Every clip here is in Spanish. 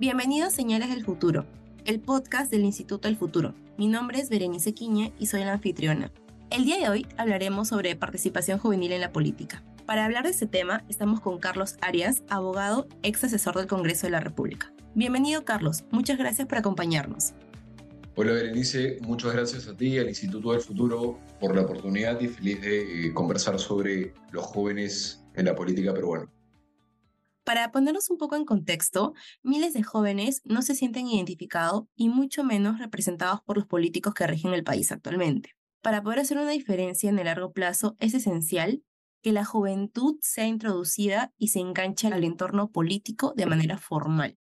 Bienvenidos Señales del Futuro, el podcast del Instituto del Futuro. Mi nombre es Berenice Quiñe y soy la anfitriona. El día de hoy hablaremos sobre participación juvenil en la política. Para hablar de este tema, estamos con Carlos Arias, abogado, ex asesor del Congreso de la República. Bienvenido, Carlos. Muchas gracias por acompañarnos. Hola, Berenice. Muchas gracias a ti y al Instituto del Futuro por la oportunidad y feliz de eh, conversar sobre los jóvenes en la política peruana. Para ponernos un poco en contexto, miles de jóvenes no se sienten identificados y mucho menos representados por los políticos que rigen el país actualmente. Para poder hacer una diferencia en el largo plazo es esencial que la juventud sea introducida y se enganche al entorno político de manera formal.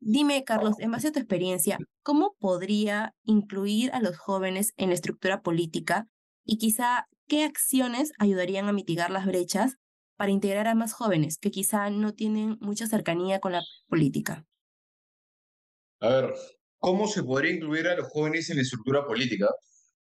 Dime, Carlos, en base a tu experiencia, ¿cómo podría incluir a los jóvenes en la estructura política y quizá qué acciones ayudarían a mitigar las brechas para integrar a más jóvenes que quizá no tienen mucha cercanía con la política? A ver, ¿cómo se podría incluir a los jóvenes en la estructura política?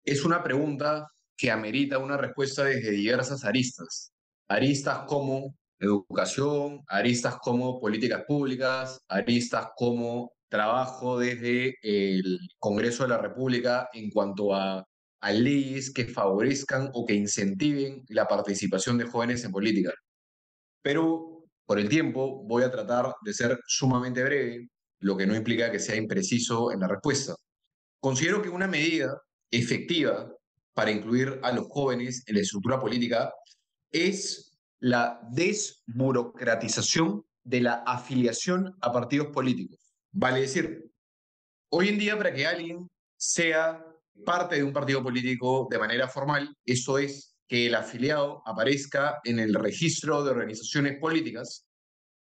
Es una pregunta que amerita una respuesta desde diversas aristas. Aristas como educación, aristas como políticas públicas, aristas como trabajo desde el Congreso de la República en cuanto a a leyes que favorezcan o que incentiven la participación de jóvenes en política. Pero por el tiempo voy a tratar de ser sumamente breve, lo que no implica que sea impreciso en la respuesta. Considero que una medida efectiva para incluir a los jóvenes en la estructura política es la desburocratización de la afiliación a partidos políticos. Vale decir, hoy en día para que alguien sea parte de un partido político de manera formal, eso es que el afiliado aparezca en el registro de organizaciones políticas,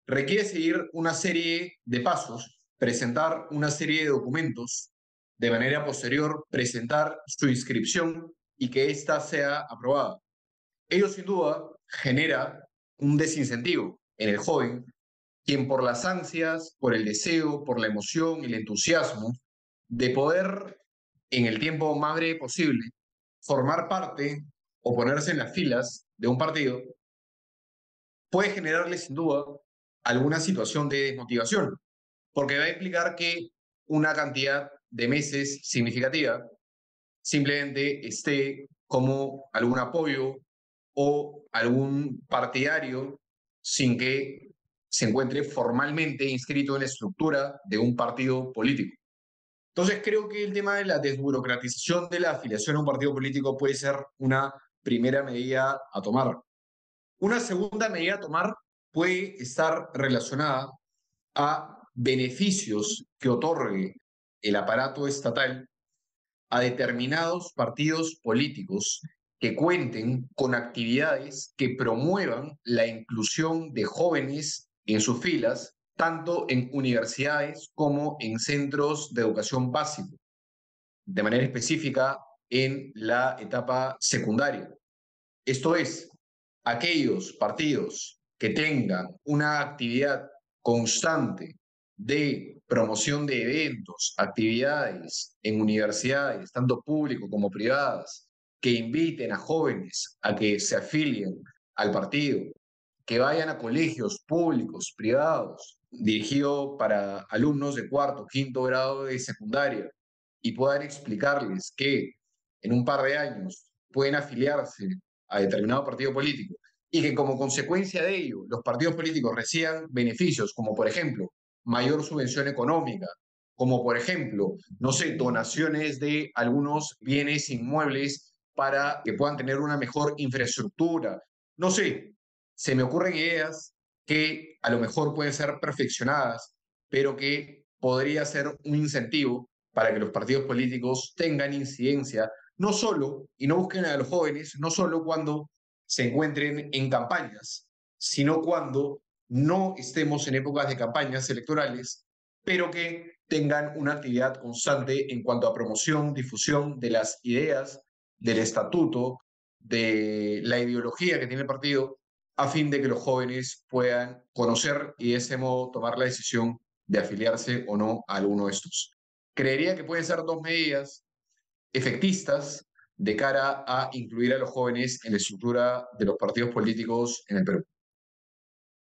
requiere seguir una serie de pasos, presentar una serie de documentos, de manera posterior presentar su inscripción y que ésta sea aprobada. Ello sin duda genera un desincentivo en el joven, quien por las ansias, por el deseo, por la emoción y el entusiasmo de poder en el tiempo más breve posible, formar parte o ponerse en las filas de un partido, puede generarle sin duda alguna situación de desmotivación, porque va a implicar que una cantidad de meses significativa simplemente esté como algún apoyo o algún partidario sin que se encuentre formalmente inscrito en la estructura de un partido político. Entonces creo que el tema de la desburocratización de la afiliación a un partido político puede ser una primera medida a tomar. Una segunda medida a tomar puede estar relacionada a beneficios que otorgue el aparato estatal a determinados partidos políticos que cuenten con actividades que promuevan la inclusión de jóvenes en sus filas tanto en universidades como en centros de educación básica, de manera específica en la etapa secundaria. Esto es, aquellos partidos que tengan una actividad constante de promoción de eventos, actividades en universidades, tanto públicas como privadas, que inviten a jóvenes a que se afilien al partido, que vayan a colegios públicos, privados, dirigido para alumnos de cuarto, quinto grado de secundaria y puedan explicarles que en un par de años pueden afiliarse a determinado partido político y que como consecuencia de ello los partidos políticos reciban beneficios como por ejemplo mayor subvención económica, como por ejemplo, no sé, donaciones de algunos bienes inmuebles para que puedan tener una mejor infraestructura. No sé, se me ocurren ideas que a lo mejor pueden ser perfeccionadas, pero que podría ser un incentivo para que los partidos políticos tengan incidencia, no solo, y no busquen a los jóvenes, no solo cuando se encuentren en campañas, sino cuando no estemos en épocas de campañas electorales, pero que tengan una actividad constante en cuanto a promoción, difusión de las ideas, del estatuto, de la ideología que tiene el partido a fin de que los jóvenes puedan conocer y de ese modo tomar la decisión de afiliarse o no a alguno de estos. Creería que pueden ser dos medidas efectistas de cara a incluir a los jóvenes en la estructura de los partidos políticos en el Perú.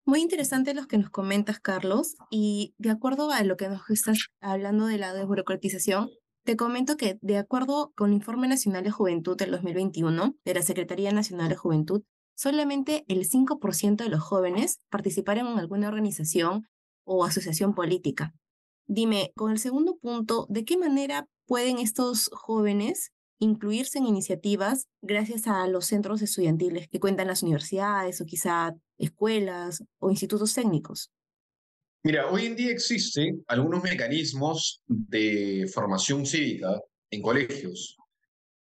Muy interesante lo que nos comentas, Carlos, y de acuerdo a lo que nos estás hablando de la desburocratización, te comento que de acuerdo con el Informe Nacional de Juventud del 2021 de la Secretaría Nacional de Juventud, solamente el 5% de los jóvenes participaron en alguna organización o asociación política. Dime, con el segundo punto, ¿de qué manera pueden estos jóvenes incluirse en iniciativas gracias a los centros estudiantiles que cuentan las universidades o quizá escuelas o institutos técnicos? Mira, hoy en día existen algunos mecanismos de formación cívica en colegios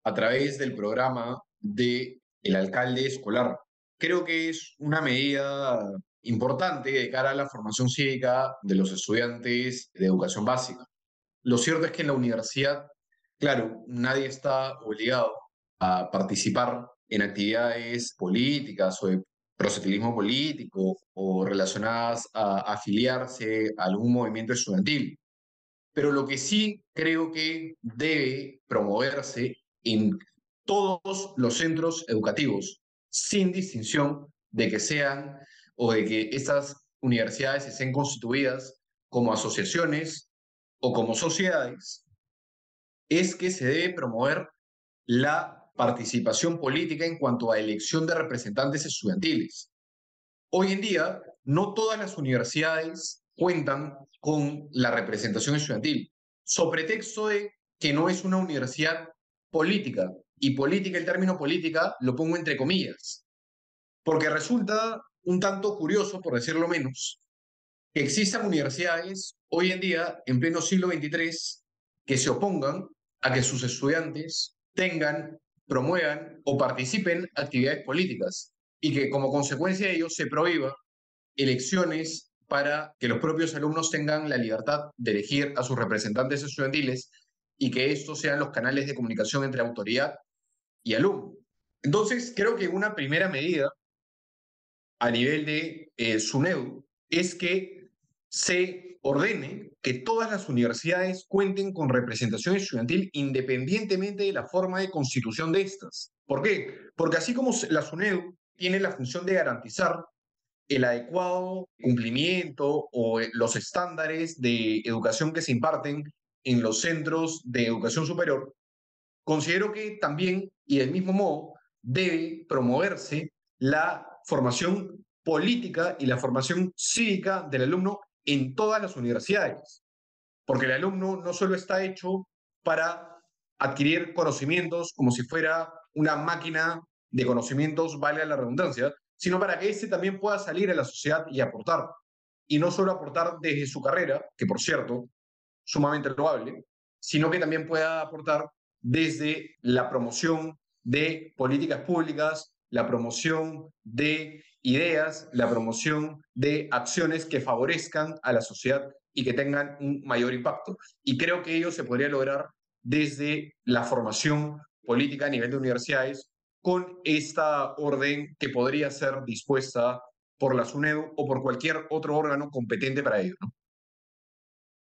a través del programa de el alcalde escolar. Creo que es una medida importante de cara a la formación cívica de los estudiantes de educación básica. Lo cierto es que en la universidad, claro, nadie está obligado a participar en actividades políticas o de proselitismo político o relacionadas a afiliarse a algún movimiento estudiantil. Pero lo que sí creo que debe promoverse en todos los centros educativos, sin distinción de que sean o de que estas universidades estén constituidas como asociaciones o como sociedades, es que se debe promover la participación política en cuanto a elección de representantes estudiantiles. Hoy en día, no todas las universidades cuentan con la representación estudiantil, sobre pretexto de que no es una universidad política. Y política, el término política, lo pongo entre comillas, porque resulta un tanto curioso, por decirlo menos, que existan universidades hoy en día, en pleno siglo XXIII, que se opongan a que sus estudiantes tengan, promuevan o participen actividades políticas y que como consecuencia de ello se prohíba elecciones para que los propios alumnos tengan la libertad de elegir a sus representantes estudiantiles y que estos sean los canales de comunicación entre autoridad y alumno. Entonces, creo que una primera medida a nivel de eh, SUNEDU es que se ordene que todas las universidades cuenten con representación estudiantil independientemente de la forma de constitución de estas. ¿Por qué? Porque así como la SUNEDU tiene la función de garantizar el adecuado cumplimiento o eh, los estándares de educación que se imparten en los centros de educación superior, considero que también, y del mismo modo, debe promoverse la formación política y la formación cívica del alumno en todas las universidades. Porque el alumno no solo está hecho para adquirir conocimientos como si fuera una máquina de conocimientos, vale la redundancia, sino para que éste también pueda salir a la sociedad y aportar. Y no solo aportar desde su carrera, que por cierto, sumamente loable, sino que también pueda aportar desde la promoción de políticas públicas, la promoción de ideas, la promoción de acciones que favorezcan a la sociedad y que tengan un mayor impacto. Y creo que ello se podría lograr desde la formación política a nivel de universidades con esta orden que podría ser dispuesta por la SUNEDU o por cualquier otro órgano competente para ello.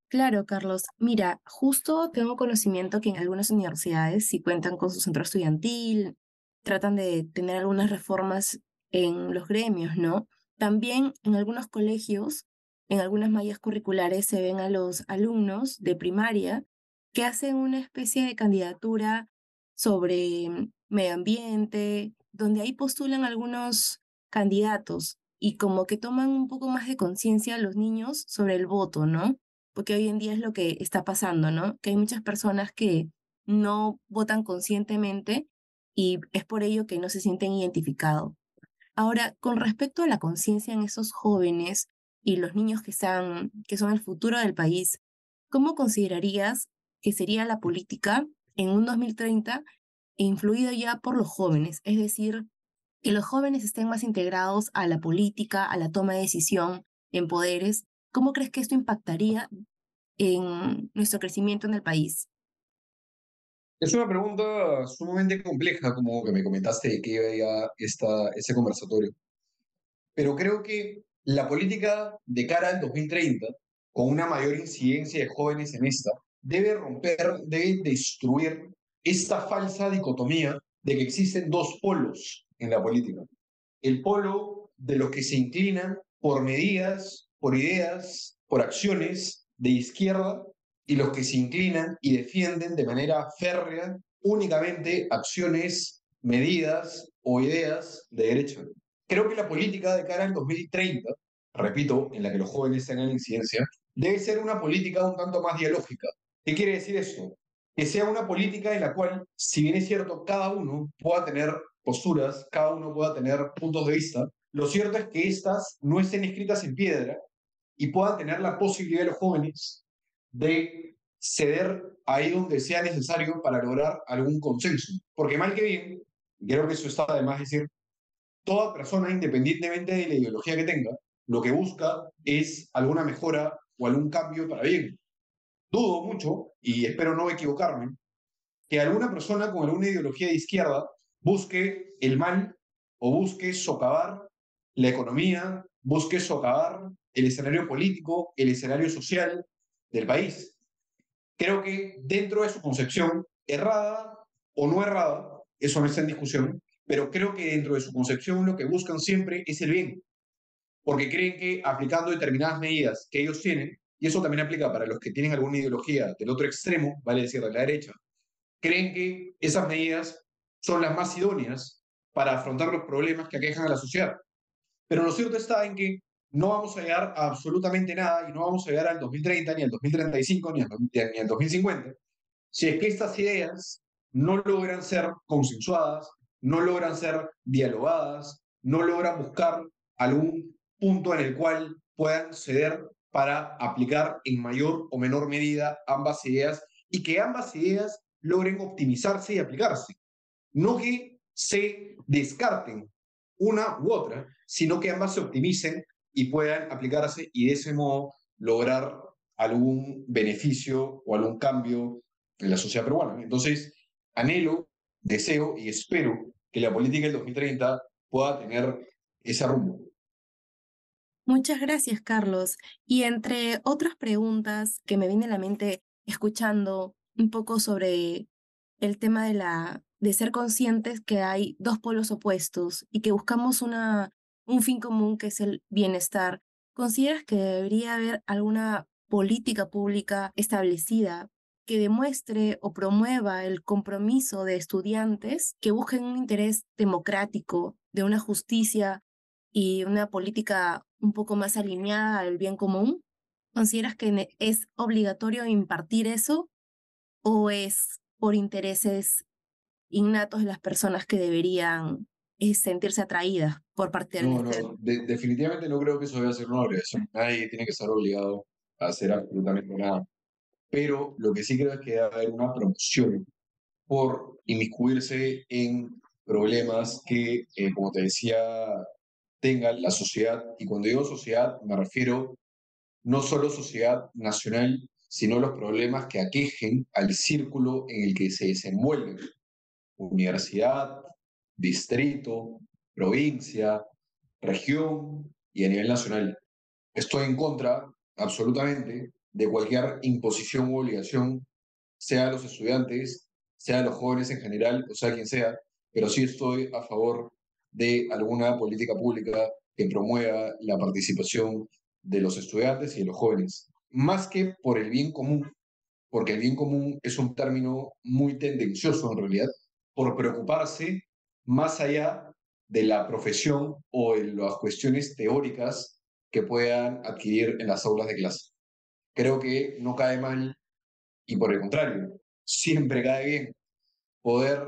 Claro, Carlos. Mira, justo tengo conocimiento que en algunas universidades sí cuentan con su centro estudiantil, tratan de tener algunas reformas en los gremios, ¿no? También en algunos colegios, en algunas mallas curriculares se ven a los alumnos de primaria que hacen una especie de candidatura sobre mm, medio ambiente, donde ahí postulan algunos candidatos y como que toman un poco más de conciencia los niños sobre el voto, ¿no? Porque hoy en día es lo que está pasando, ¿no? Que hay muchas personas que no votan conscientemente y es por ello que no se sienten identificados. Ahora, con respecto a la conciencia en esos jóvenes y los niños que, están, que son el futuro del país, ¿cómo considerarías que sería la política en un 2030 influida ya por los jóvenes? Es decir, que los jóvenes estén más integrados a la política, a la toma de decisión, en poderes. ¿Cómo crees que esto impactaría en nuestro crecimiento en el país? Es una pregunta sumamente compleja, como que me comentaste de que iba esta, ese conversatorio. Pero creo que la política de cara al 2030, con una mayor incidencia de jóvenes en esta, debe romper, debe destruir esta falsa dicotomía de que existen dos polos en la política. El polo de los que se inclinan por medidas, por ideas, por acciones de izquierda y los que se inclinan y defienden de manera férrea únicamente acciones, medidas o ideas de derecha. Creo que la política de cara al 2030, repito, en la que los jóvenes tengan incidencia, debe ser una política un tanto más dialógica. ¿Qué quiere decir esto? Que sea una política en la cual, si bien es cierto, cada uno pueda tener posturas, cada uno pueda tener puntos de vista, lo cierto es que éstas no estén escritas en piedra y puedan tener la posibilidad de los jóvenes de ceder ahí donde sea necesario para lograr algún consenso. Porque mal que bien, creo que eso está además decir, toda persona, independientemente de la ideología que tenga, lo que busca es alguna mejora o algún cambio para bien. Dudo mucho, y espero no equivocarme, que alguna persona con alguna ideología de izquierda busque el mal o busque socavar la economía, busque socavar el escenario político, el escenario social del país. Creo que dentro de su concepción, errada o no errada, eso no está en discusión, pero creo que dentro de su concepción lo que buscan siempre es el bien, porque creen que aplicando determinadas medidas que ellos tienen, y eso también aplica para los que tienen alguna ideología del otro extremo, vale decir, de la derecha, creen que esas medidas son las más idóneas para afrontar los problemas que aquejan a la sociedad. Pero lo cierto está en que no vamos a llegar a absolutamente nada y no vamos a llegar al 2030, ni al 2035, ni al, ni al 2050, si es que estas ideas no logran ser consensuadas, no logran ser dialogadas, no logran buscar algún punto en el cual puedan ceder para aplicar en mayor o menor medida ambas ideas y que ambas ideas logren optimizarse y aplicarse. No que se descarten una u otra, sino que ambas se optimicen y puedan aplicarse y de ese modo lograr algún beneficio o algún cambio en la sociedad peruana. Entonces, anhelo, deseo y espero que la política del 2030 pueda tener ese rumbo. Muchas gracias, Carlos. Y entre otras preguntas que me viene a la mente escuchando un poco sobre el tema de la de ser conscientes que hay dos polos opuestos y que buscamos una un fin común que es el bienestar. ¿Consideras que debería haber alguna política pública establecida que demuestre o promueva el compromiso de estudiantes que busquen un interés democrático, de una justicia y una política un poco más alineada al bien común? ¿Consideras que es obligatorio impartir eso o es por intereses innatos de las personas que deberían es sentirse atraída por parte del No, no, definitivamente no creo que eso deba ser una obligación. Nadie tiene que estar obligado a hacer absolutamente nada. Pero lo que sí creo es que debe haber una promoción por inmiscuirse en problemas que, eh, como te decía, tenga la sociedad. Y cuando digo sociedad, me refiero no solo sociedad nacional, sino los problemas que aquejen al círculo en el que se desenvuelven. Universidad, distrito, provincia, región y a nivel nacional. Estoy en contra, absolutamente, de cualquier imposición u obligación, sea a los estudiantes, sea a los jóvenes en general, o sea quien sea, pero sí estoy a favor de alguna política pública que promueva la participación de los estudiantes y de los jóvenes, más que por el bien común, porque el bien común es un término muy tendencioso en realidad, por preocuparse más allá de la profesión o de las cuestiones teóricas que puedan adquirir en las aulas de clase. Creo que no cae mal y por el contrario, siempre cae bien poder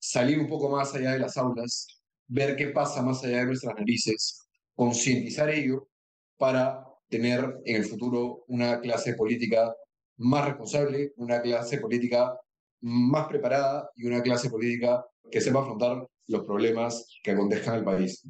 salir un poco más allá de las aulas, ver qué pasa más allá de nuestras narices, concientizar ello para tener en el futuro una clase política más responsable, una clase política más preparada y una clase política que sepa afrontar los problemas que acontezcan al país,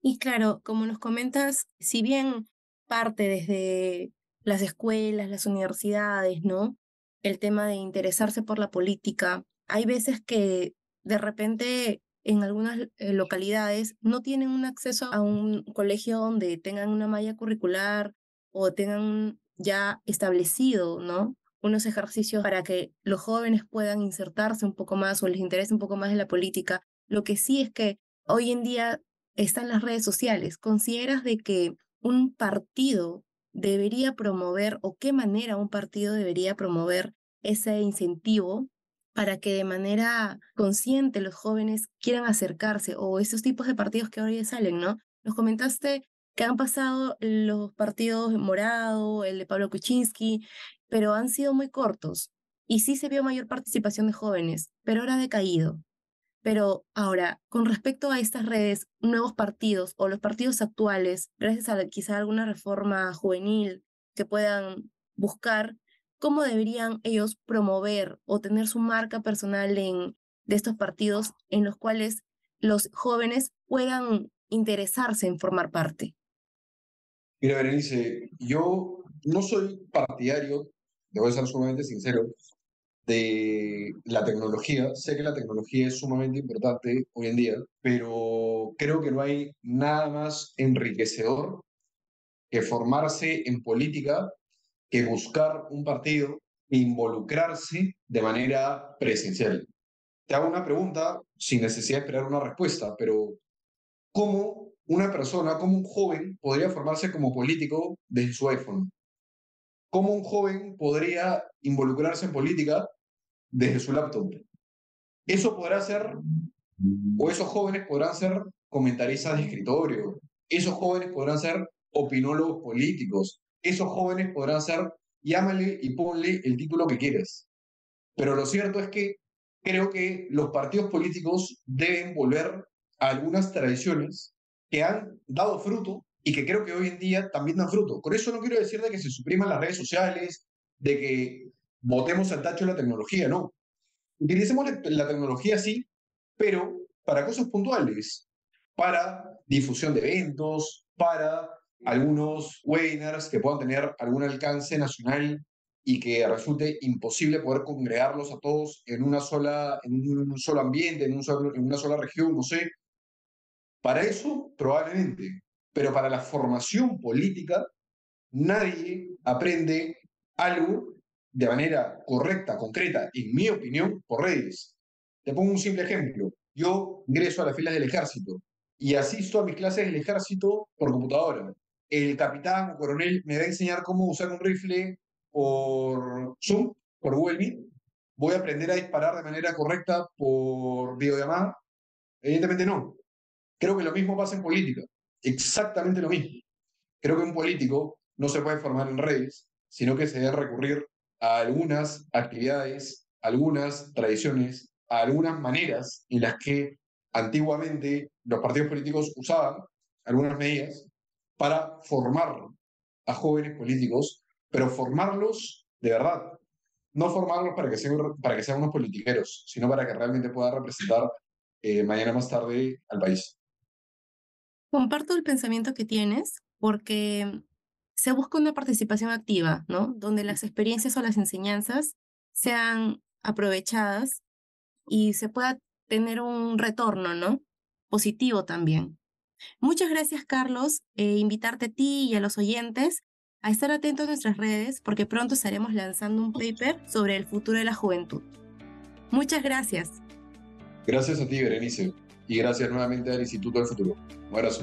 Y claro, como nos comentas, si bien parte desde las escuelas, las universidades, ¿no? El tema de interesarse por la política, hay veces que de repente en algunas eh, localidades no tienen un acceso a un colegio donde tengan una malla curricular o tengan ya establecido, ¿no? Unos ejercicios para que los jóvenes puedan insertarse un poco más o les interese un poco más en la política. Lo que sí es que hoy en día están las redes sociales. ¿Consideras de que un partido debería promover o qué manera un partido debería promover ese incentivo para que de manera consciente los jóvenes quieran acercarse o esos tipos de partidos que ya salen, ¿no? Nos comentaste que han pasado los partidos Morado, el de Pablo Kuczynski, pero han sido muy cortos y sí se vio mayor participación de jóvenes, pero ahora ha decaído. Pero ahora, con respecto a estas redes, nuevos partidos o los partidos actuales, gracias a quizá alguna reforma juvenil que puedan buscar, ¿cómo deberían ellos promover o tener su marca personal en, de estos partidos en los cuales los jóvenes puedan interesarse en formar parte? Mira, Berenice, yo no soy partidario, debo ser sumamente sincero, de la tecnología. Sé que la tecnología es sumamente importante hoy en día, pero creo que no hay nada más enriquecedor que formarse en política, que buscar un partido e involucrarse de manera presencial. Te hago una pregunta sin necesidad de esperar una respuesta, pero ¿cómo una persona, cómo un joven podría formarse como político desde su iPhone? ¿Cómo un joven podría involucrarse en política desde su laptop? Eso podrá ser, o esos jóvenes podrán ser comentaristas de escritorio, esos jóvenes podrán ser opinólogos políticos, esos jóvenes podrán ser, llámale y ponle el título que quieras. Pero lo cierto es que creo que los partidos políticos deben volver a algunas tradiciones que han dado fruto y que creo que hoy en día también dan fruto. Con eso no quiero decir de que se supriman las redes sociales, de que votemos al tacho la tecnología, no. Utilicemos la tecnología sí, pero para cosas puntuales, para difusión de eventos, para algunos webinars que puedan tener algún alcance nacional y que resulte imposible poder congregarlos a todos en, una sola, en un solo ambiente, en, un solo, en una sola región, no sé. Para eso, probablemente. Pero para la formación política, nadie aprende algo de manera correcta, concreta, en mi opinión, por redes. Te pongo un simple ejemplo. Yo ingreso a las filas del ejército y asisto a mis clases del ejército por computadora. El capitán o coronel me va a enseñar cómo usar un rifle por Zoom, por Google Meet. Voy a aprender a disparar de manera correcta por videollamada. Evidentemente no. Creo que lo mismo pasa en política. Exactamente lo mismo. Creo que un político no se puede formar en redes, sino que se debe recurrir a algunas actividades, algunas tradiciones, a algunas maneras en las que antiguamente los partidos políticos usaban algunas medidas para formar a jóvenes políticos, pero formarlos de verdad, no formarlos para que sean, para que sean unos politiqueros, sino para que realmente puedan representar eh, mañana más tarde al país. Comparto el pensamiento que tienes porque se busca una participación activa, ¿no? Donde las experiencias o las enseñanzas sean aprovechadas y se pueda tener un retorno, ¿no? Positivo también. Muchas gracias, Carlos. Eh, invitarte a ti y a los oyentes a estar atentos a nuestras redes porque pronto estaremos lanzando un paper sobre el futuro de la juventud. Muchas gracias. Gracias a ti, Berenice. Y gracias nuevamente al Instituto del Futuro. Un abrazo.